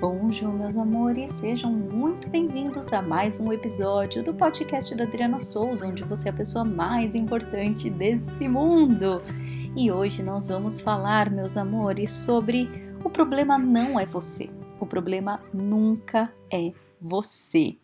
Bonjour, meus amores, sejam muito bem-vindos a mais um episódio do podcast da Adriana Souza, onde você é a pessoa mais importante desse mundo. E hoje nós vamos falar, meus amores, sobre o problema não é você, o problema nunca é você.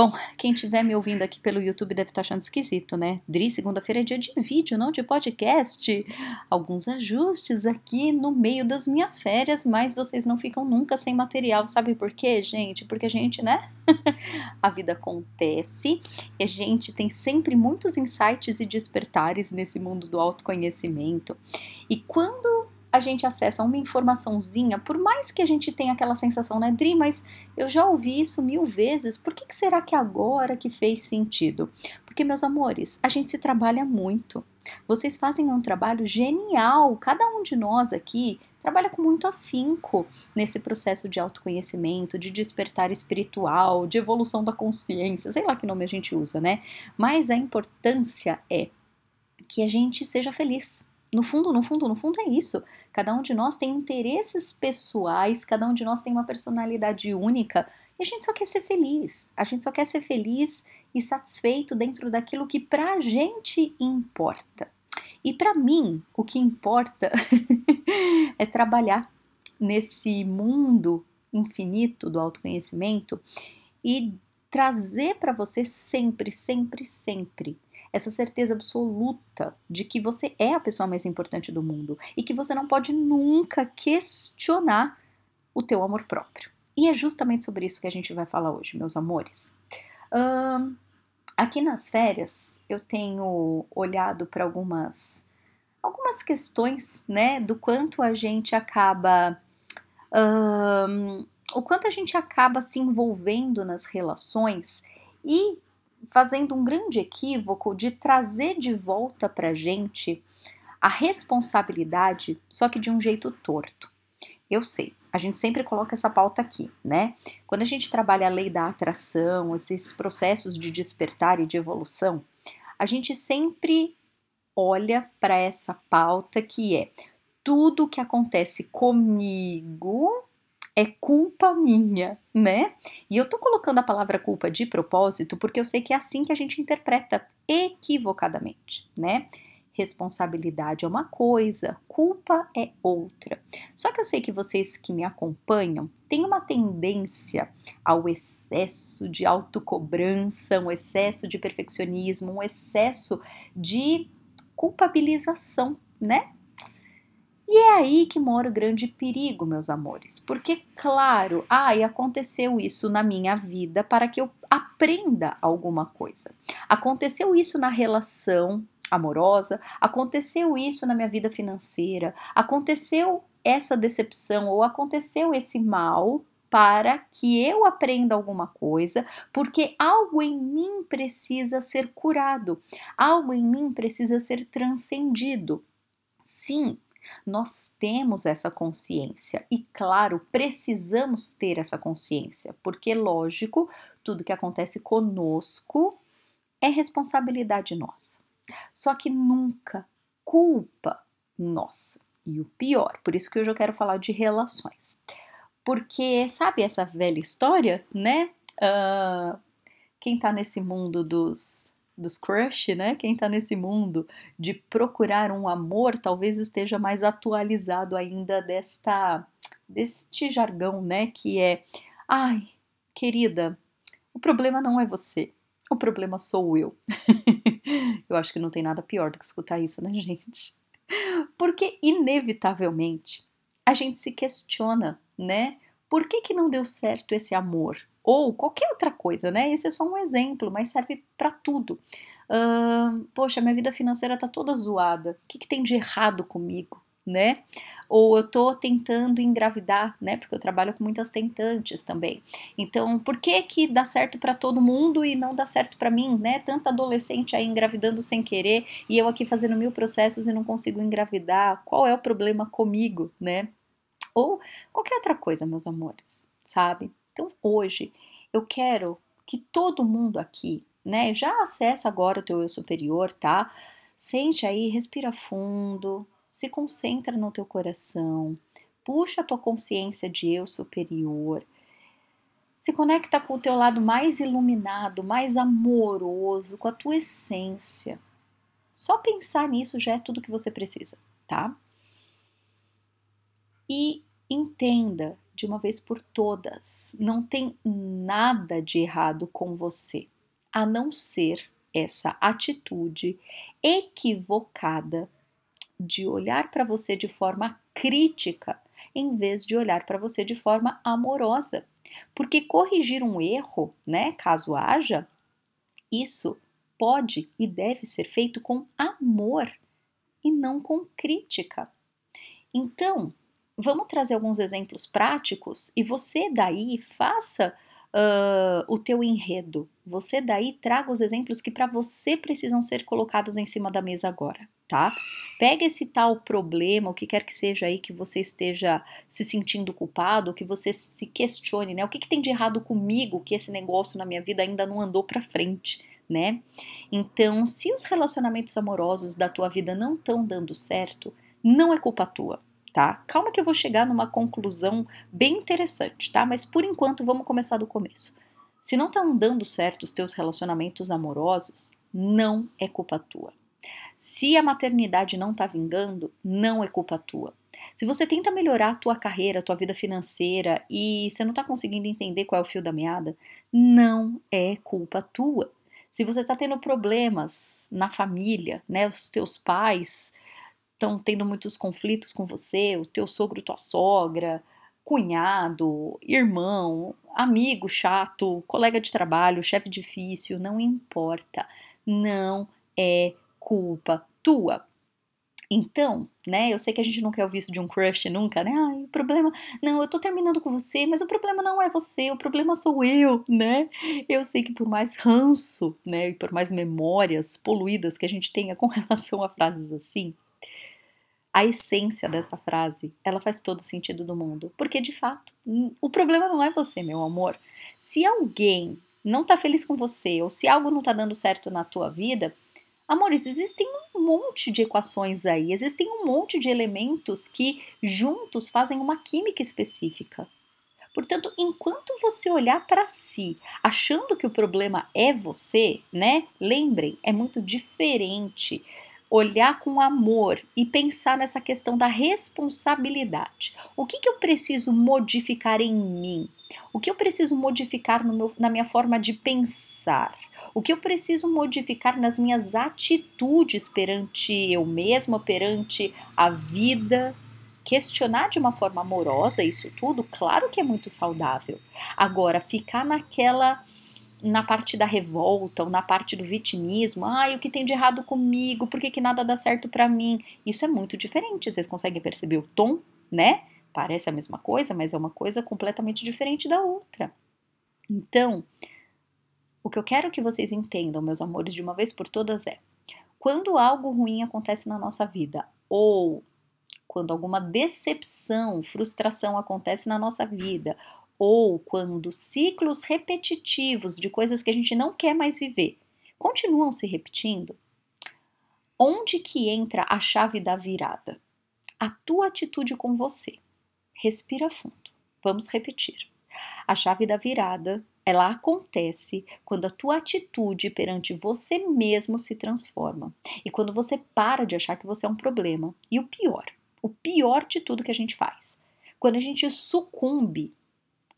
Bom, quem estiver me ouvindo aqui pelo YouTube deve estar achando esquisito, né? Dri, segunda-feira é dia de vídeo, não de podcast. Alguns ajustes aqui no meio das minhas férias, mas vocês não ficam nunca sem material. Sabe por quê, gente? Porque a gente, né? a vida acontece e a gente tem sempre muitos insights e despertares nesse mundo do autoconhecimento. E quando a gente acessa uma informaçãozinha, por mais que a gente tenha aquela sensação, né, Dri, mas eu já ouvi isso mil vezes, por que, que será que agora que fez sentido? Porque, meus amores, a gente se trabalha muito. Vocês fazem um trabalho genial, cada um de nós aqui trabalha com muito afinco nesse processo de autoconhecimento, de despertar espiritual, de evolução da consciência, sei lá que nome a gente usa, né? Mas a importância é que a gente seja feliz no fundo, no fundo, no fundo é isso. Cada um de nós tem interesses pessoais, cada um de nós tem uma personalidade única e a gente só quer ser feliz. A gente só quer ser feliz e satisfeito dentro daquilo que pra gente importa. E para mim, o que importa é trabalhar nesse mundo infinito do autoconhecimento e trazer para você sempre, sempre, sempre essa certeza absoluta de que você é a pessoa mais importante do mundo e que você não pode nunca questionar o teu amor próprio. E é justamente sobre isso que a gente vai falar hoje, meus amores. Um, aqui nas férias eu tenho olhado para algumas algumas questões, né, do quanto a gente acaba um, o quanto a gente acaba se envolvendo nas relações e fazendo um grande equívoco de trazer de volta para gente a responsabilidade, só que de um jeito torto. Eu sei, a gente sempre coloca essa pauta aqui, né? Quando a gente trabalha a lei da atração, esses processos de despertar e de evolução, a gente sempre olha para essa pauta que é tudo que acontece comigo é culpa minha, né? E eu tô colocando a palavra culpa de propósito porque eu sei que é assim que a gente interpreta equivocadamente, né? Responsabilidade é uma coisa, culpa é outra. Só que eu sei que vocês que me acompanham têm uma tendência ao excesso de autocobrança, um excesso de perfeccionismo, um excesso de culpabilização, né? E é aí que mora o grande perigo, meus amores, porque, claro, ah, e aconteceu isso na minha vida para que eu aprenda alguma coisa. Aconteceu isso na relação amorosa, aconteceu isso na minha vida financeira, aconteceu essa decepção ou aconteceu esse mal para que eu aprenda alguma coisa, porque algo em mim precisa ser curado, algo em mim precisa ser transcendido. Sim, nós temos essa consciência e, claro, precisamos ter essa consciência, porque, lógico, tudo que acontece conosco é responsabilidade nossa. Só que nunca culpa nossa. E o pior, por isso que hoje eu quero falar de relações. Porque, sabe essa velha história, né? Uh, quem tá nesse mundo dos dos crush, né? Quem tá nesse mundo de procurar um amor, talvez esteja mais atualizado ainda desta deste jargão, né, que é: "Ai, querida, o problema não é você. O problema sou eu". eu acho que não tem nada pior do que escutar isso, né, gente? Porque inevitavelmente a gente se questiona, né? Por que, que não deu certo esse amor? Ou qualquer outra coisa, né? Esse é só um exemplo, mas serve para tudo. Uh, poxa, minha vida financeira tá toda zoada. O que, que tem de errado comigo, né? Ou eu tô tentando engravidar, né? Porque eu trabalho com muitas tentantes também. Então, por que que dá certo para todo mundo e não dá certo para mim, né? Tanta adolescente aí engravidando sem querer e eu aqui fazendo mil processos e não consigo engravidar. Qual é o problema comigo, né? Ou qualquer outra coisa, meus amores, sabe? Então hoje eu quero que todo mundo aqui, né, já acessa agora o teu eu superior, tá? Sente aí, respira fundo, se concentra no teu coração. puxa a tua consciência de eu superior. Se conecta com o teu lado mais iluminado, mais amoroso, com a tua essência. Só pensar nisso já é tudo que você precisa, tá? E entenda de uma vez por todas, não tem nada de errado com você, a não ser essa atitude equivocada de olhar para você de forma crítica, em vez de olhar para você de forma amorosa. Porque corrigir um erro, né, caso haja, isso pode e deve ser feito com amor e não com crítica. Então, vamos trazer alguns exemplos práticos e você daí faça uh, o teu enredo. Você daí traga os exemplos que para você precisam ser colocados em cima da mesa agora, tá? Pega esse tal problema, o que quer que seja aí que você esteja se sentindo culpado, que você se questione, né? O que, que tem de errado comigo que esse negócio na minha vida ainda não andou para frente? Né? Então, se os relacionamentos amorosos da tua vida não estão dando certo, não é culpa tua tá? Calma que eu vou chegar numa conclusão bem interessante, tá? Mas por enquanto vamos começar do começo. Se não estão dando certo os teus relacionamentos amorosos, não é culpa tua. Se a maternidade não está vingando, não é culpa tua. Se você tenta melhorar a tua carreira, a tua vida financeira e você não está conseguindo entender qual é o fio da meada, não é culpa tua. Se você está tendo problemas na família, né, os teus pais estão tendo muitos conflitos com você, o teu sogro, tua sogra, cunhado, irmão, amigo chato, colega de trabalho, chefe difícil, não importa. Não é culpa tua. Então, né, eu sei que a gente não quer ouvir isso de um crush nunca, né? Ai, o problema, não, eu tô terminando com você, mas o problema não é você, o problema sou eu, né? Eu sei que por mais ranço, né, e por mais memórias poluídas que a gente tenha com relação a frases assim, a essência dessa frase, ela faz todo sentido do mundo. Porque, de fato, o problema não é você, meu amor. Se alguém não tá feliz com você, ou se algo não tá dando certo na tua vida, amores, existem um monte de equações aí, existem um monte de elementos que juntos fazem uma química específica. Portanto, enquanto você olhar para si, achando que o problema é você, né? Lembrem, é muito diferente olhar com amor e pensar nessa questão da responsabilidade. O que, que eu preciso modificar em mim? O que eu preciso modificar meu, na minha forma de pensar? O que eu preciso modificar nas minhas atitudes perante eu mesma, perante a vida? Questionar de uma forma amorosa isso tudo, claro que é muito saudável. Agora, ficar naquela na parte da revolta ou na parte do vitimismo, ai, o que tem de errado comigo, por que, que nada dá certo para mim? Isso é muito diferente, vocês conseguem perceber o tom, né? Parece a mesma coisa, mas é uma coisa completamente diferente da outra. Então, o que eu quero que vocês entendam, meus amores, de uma vez por todas é: quando algo ruim acontece na nossa vida, ou quando alguma decepção, frustração acontece na nossa vida, ou quando ciclos repetitivos de coisas que a gente não quer mais viver continuam se repetindo, onde que entra a chave da virada? A tua atitude com você. Respira fundo. Vamos repetir. A chave da virada, ela acontece quando a tua atitude perante você mesmo se transforma e quando você para de achar que você é um problema. E o pior, o pior de tudo que a gente faz, quando a gente sucumbe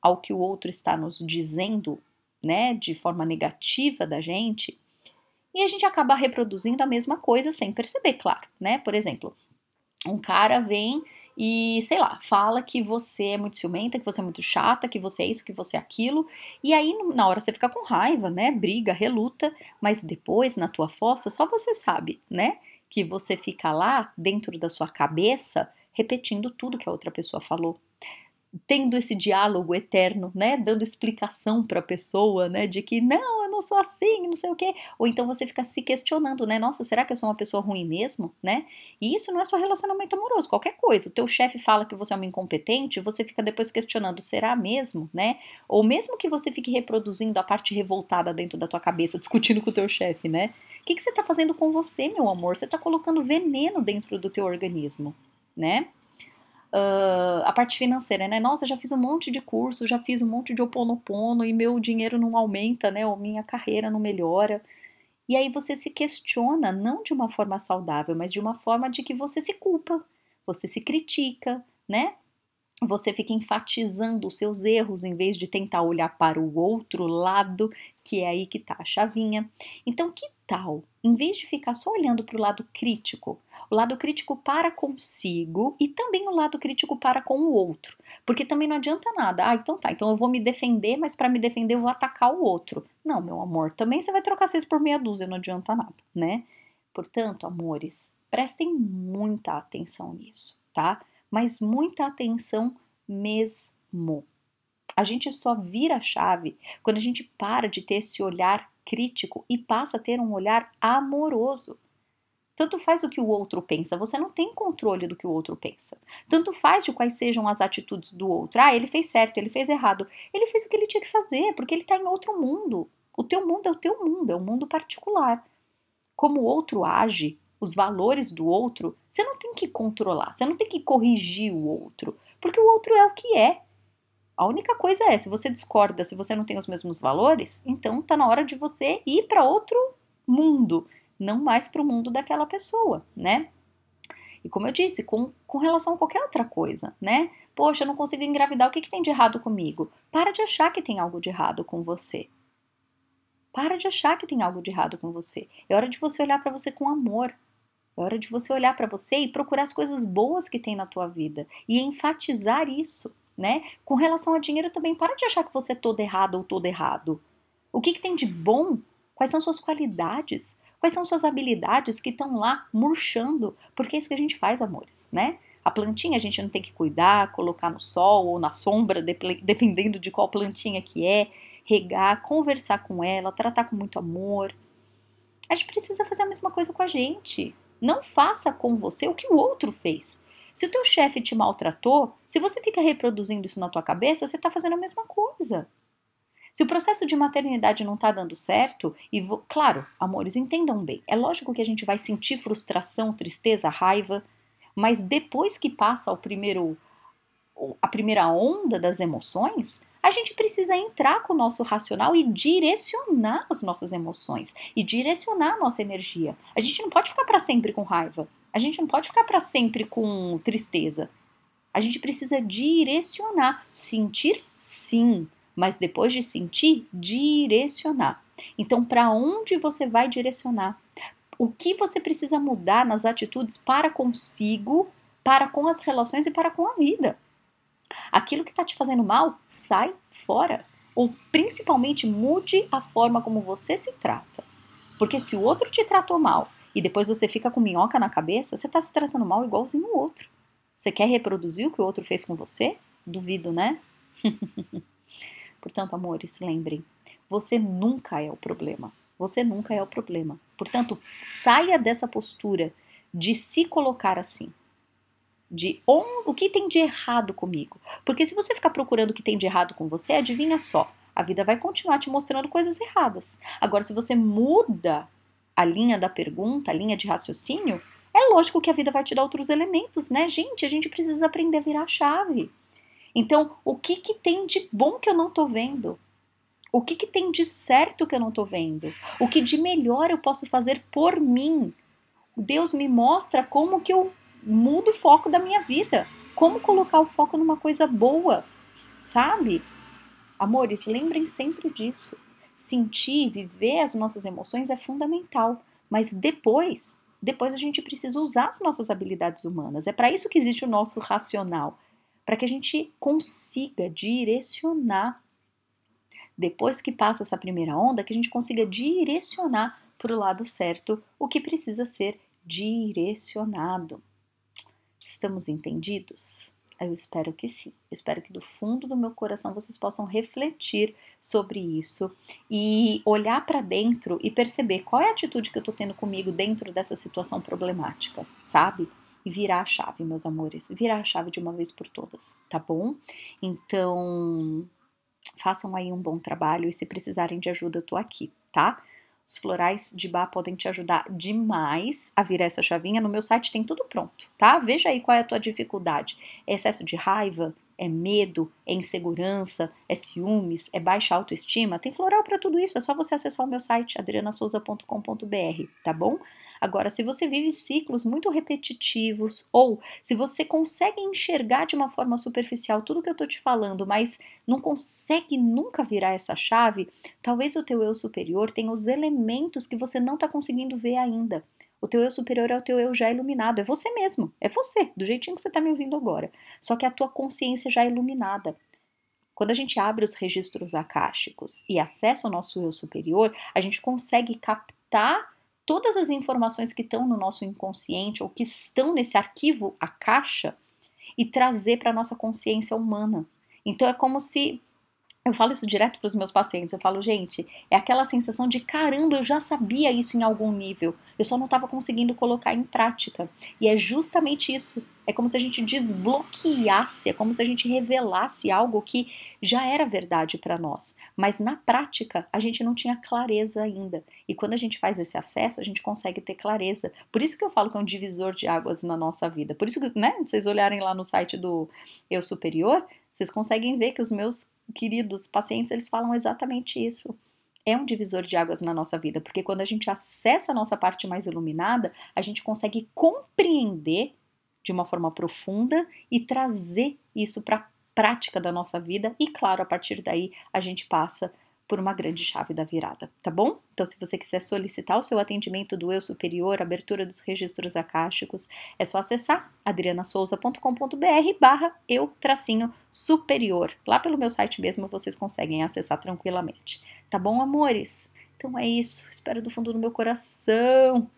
ao que o outro está nos dizendo, né, de forma negativa da gente, e a gente acaba reproduzindo a mesma coisa sem perceber, claro, né? Por exemplo, um cara vem e, sei lá, fala que você é muito ciumenta, que você é muito chata, que você é isso, que você é aquilo, e aí na hora você fica com raiva, né? Briga, reluta, mas depois na tua fossa só você sabe, né? Que você fica lá dentro da sua cabeça repetindo tudo que a outra pessoa falou tendo esse diálogo eterno, né, dando explicação para a pessoa, né, de que não, eu não sou assim, não sei o quê, ou então você fica se questionando, né, nossa, será que eu sou uma pessoa ruim mesmo, né? E isso não é só relacionamento amoroso, qualquer coisa. O teu chefe fala que você é uma incompetente, você fica depois questionando, será mesmo, né? Ou mesmo que você fique reproduzindo a parte revoltada dentro da tua cabeça, discutindo com o teu chefe, né? O que, que você está fazendo com você, meu amor? Você está colocando veneno dentro do teu organismo, né? Uh, a parte financeira, né? Nossa, já fiz um monte de curso, já fiz um monte de oponopono e meu dinheiro não aumenta, né? Ou minha carreira não melhora. E aí você se questiona, não de uma forma saudável, mas de uma forma de que você se culpa, você se critica, né? Você fica enfatizando os seus erros em vez de tentar olhar para o outro lado, que é aí que tá a chavinha. Então, que tal, em vez de ficar só olhando para o lado crítico, o lado crítico para consigo e também o lado crítico para com o outro. Porque também não adianta nada. Ah, então tá, então eu vou me defender, mas para me defender eu vou atacar o outro. Não, meu amor, também você vai trocar seis por meia dúzia, não adianta nada, né? Portanto, amores, prestem muita atenção nisso, tá? Mas muita atenção mesmo. A gente só vira a chave quando a gente para de ter esse olhar crítico e passa a ter um olhar amoroso. Tanto faz o que o outro pensa, você não tem controle do que o outro pensa. Tanto faz de quais sejam as atitudes do outro. Ah, ele fez certo, ele fez errado. Ele fez o que ele tinha que fazer, porque ele está em outro mundo. O teu mundo é o teu mundo, é um mundo particular. Como o outro age, os valores do outro, você não tem que controlar, você não tem que corrigir o outro, porque o outro é o que é. A única coisa é, se você discorda, se você não tem os mesmos valores, então tá na hora de você ir para outro mundo, não mais para o mundo daquela pessoa, né? E como eu disse, com, com relação a qualquer outra coisa, né? Poxa, eu não consigo engravidar, o que, que tem de errado comigo? Para de achar que tem algo de errado com você. Para de achar que tem algo de errado com você. É hora de você olhar para você com amor. É hora de você olhar para você e procurar as coisas boas que tem na tua vida e enfatizar isso né? Com relação a dinheiro também, para de achar que você é todo errado ou todo errado. O que, que tem de bom? Quais são suas qualidades? Quais são suas habilidades que estão lá murchando? Porque é isso que a gente faz, amores, né? A plantinha a gente não tem que cuidar, colocar no sol ou na sombra, dependendo de qual plantinha que é, regar, conversar com ela, tratar com muito amor. A gente precisa fazer a mesma coisa com a gente. Não faça com você o que o outro fez. Se o teu chefe te maltratou, se você fica reproduzindo isso na tua cabeça, você está fazendo a mesma coisa. Se o processo de maternidade não está dando certo, e claro, amores, entendam bem, é lógico que a gente vai sentir frustração, tristeza, raiva, mas depois que passa o primeiro, a primeira onda das emoções, a gente precisa entrar com o nosso racional e direcionar as nossas emoções e direcionar a nossa energia. A gente não pode ficar para sempre com raiva. A gente não pode ficar para sempre com tristeza. A gente precisa direcionar. Sentir, sim, mas depois de sentir, direcionar. Então, para onde você vai direcionar? O que você precisa mudar nas atitudes para consigo, para com as relações e para com a vida? Aquilo que está te fazendo mal, sai fora. Ou principalmente mude a forma como você se trata. Porque se o outro te tratou mal e depois você fica com minhoca na cabeça, você está se tratando mal igualzinho o outro. Você quer reproduzir o que o outro fez com você? Duvido, né? Portanto, amores, lembrem, você nunca é o problema. Você nunca é o problema. Portanto, saia dessa postura de se colocar assim. De o que tem de errado comigo. Porque se você ficar procurando o que tem de errado com você, adivinha só, a vida vai continuar te mostrando coisas erradas. Agora, se você muda a linha da pergunta, a linha de raciocínio, é lógico que a vida vai te dar outros elementos, né, gente? A gente precisa aprender a virar a chave. Então, o que, que tem de bom que eu não tô vendo? O que, que tem de certo que eu não tô vendo? O que de melhor eu posso fazer por mim? Deus me mostra como que eu mudo o foco da minha vida. Como colocar o foco numa coisa boa, sabe? Amores, lembrem sempre disso sentir, viver as nossas emoções é fundamental, mas depois, depois a gente precisa usar as nossas habilidades humanas. É para isso que existe o nosso racional, para que a gente consiga direcionar depois que passa essa primeira onda, que a gente consiga direcionar para o lado certo o que precisa ser direcionado. Estamos entendidos? Eu espero que sim. Eu espero que do fundo do meu coração vocês possam refletir sobre isso e olhar para dentro e perceber qual é a atitude que eu tô tendo comigo dentro dessa situação problemática, sabe? E virar a chave, meus amores, virar a chave de uma vez por todas, tá bom? Então, façam aí um bom trabalho e se precisarem de ajuda, eu tô aqui, tá? Os florais de bar podem te ajudar demais a virar essa chavinha. No meu site tem tudo pronto, tá? Veja aí qual é a tua dificuldade. É excesso de raiva? É medo? É insegurança? É ciúmes? É baixa autoestima? Tem floral para tudo isso. É só você acessar o meu site adrianasouza.com.br, tá bom? Agora, se você vive ciclos muito repetitivos ou se você consegue enxergar de uma forma superficial tudo que eu tô te falando, mas não consegue nunca virar essa chave, talvez o teu eu superior tenha os elementos que você não está conseguindo ver ainda. O teu eu superior é o teu eu já iluminado, é você mesmo, é você, do jeitinho que você está me ouvindo agora. Só que a tua consciência já é iluminada. Quando a gente abre os registros akáshicos e acessa o nosso eu superior, a gente consegue captar todas as informações que estão no nosso inconsciente ou que estão nesse arquivo, a caixa, e trazer para a nossa consciência humana. Então é como se eu falo isso direto para os meus pacientes. Eu falo, gente, é aquela sensação de caramba, eu já sabia isso em algum nível, eu só não estava conseguindo colocar em prática. E é justamente isso. É como se a gente desbloqueasse, é como se a gente revelasse algo que já era verdade para nós, mas na prática a gente não tinha clareza ainda. E quando a gente faz esse acesso, a gente consegue ter clareza. Por isso que eu falo que é um divisor de águas na nossa vida. Por isso que, né, vocês olharem lá no site do Eu Superior, vocês conseguem ver que os meus queridos pacientes, eles falam exatamente isso. É um divisor de águas na nossa vida, porque quando a gente acessa a nossa parte mais iluminada, a gente consegue compreender de uma forma profunda e trazer isso para a prática da nossa vida, e claro, a partir daí a gente passa por uma grande chave da virada, tá bom? Então, se você quiser solicitar o seu atendimento do Eu Superior, abertura dos registros acásticos, é só acessar adrianasouza.com.br barra eu tracinho superior. Lá pelo meu site mesmo vocês conseguem acessar tranquilamente. Tá bom, amores? Então é isso. Espero do fundo do meu coração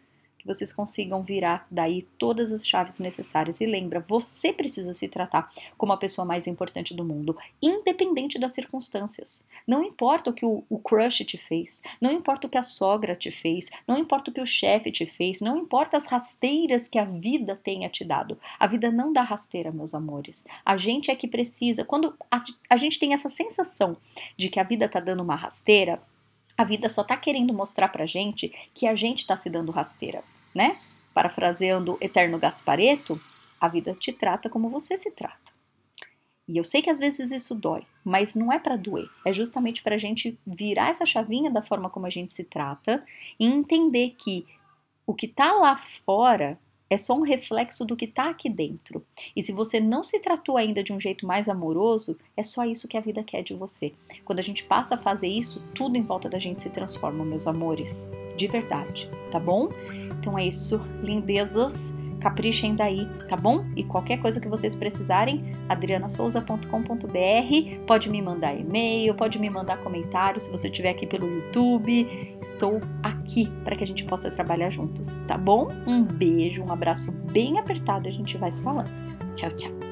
que vocês consigam virar daí todas as chaves necessárias. E lembra, você precisa se tratar como a pessoa mais importante do mundo, independente das circunstâncias. Não importa o que o, o crush te fez, não importa o que a sogra te fez, não importa o que o chefe te fez, não importa as rasteiras que a vida tenha te dado. A vida não dá rasteira, meus amores. A gente é que precisa. Quando a, a gente tem essa sensação de que a vida tá dando uma rasteira, a vida só está querendo mostrar pra gente que a gente está se dando rasteira, né? Parafraseando Eterno Gaspareto, a vida te trata como você se trata. E eu sei que às vezes isso dói, mas não é para doer, é justamente para gente virar essa chavinha da forma como a gente se trata e entender que o que está lá fora é só um reflexo do que está aqui dentro. E se você não se tratou ainda de um jeito mais amoroso, é só isso que a vida quer de você. Quando a gente passa a fazer isso, tudo em volta da gente se transforma, meus amores. De verdade, tá bom? Então é isso, lindezas caprichem daí, tá bom? E qualquer coisa que vocês precisarem, adrianasouza.com.br, pode me mandar e-mail, pode me mandar comentário, se você estiver aqui pelo YouTube, estou aqui para que a gente possa trabalhar juntos, tá bom? Um beijo, um abraço bem apertado, a gente vai se falando. Tchau, tchau.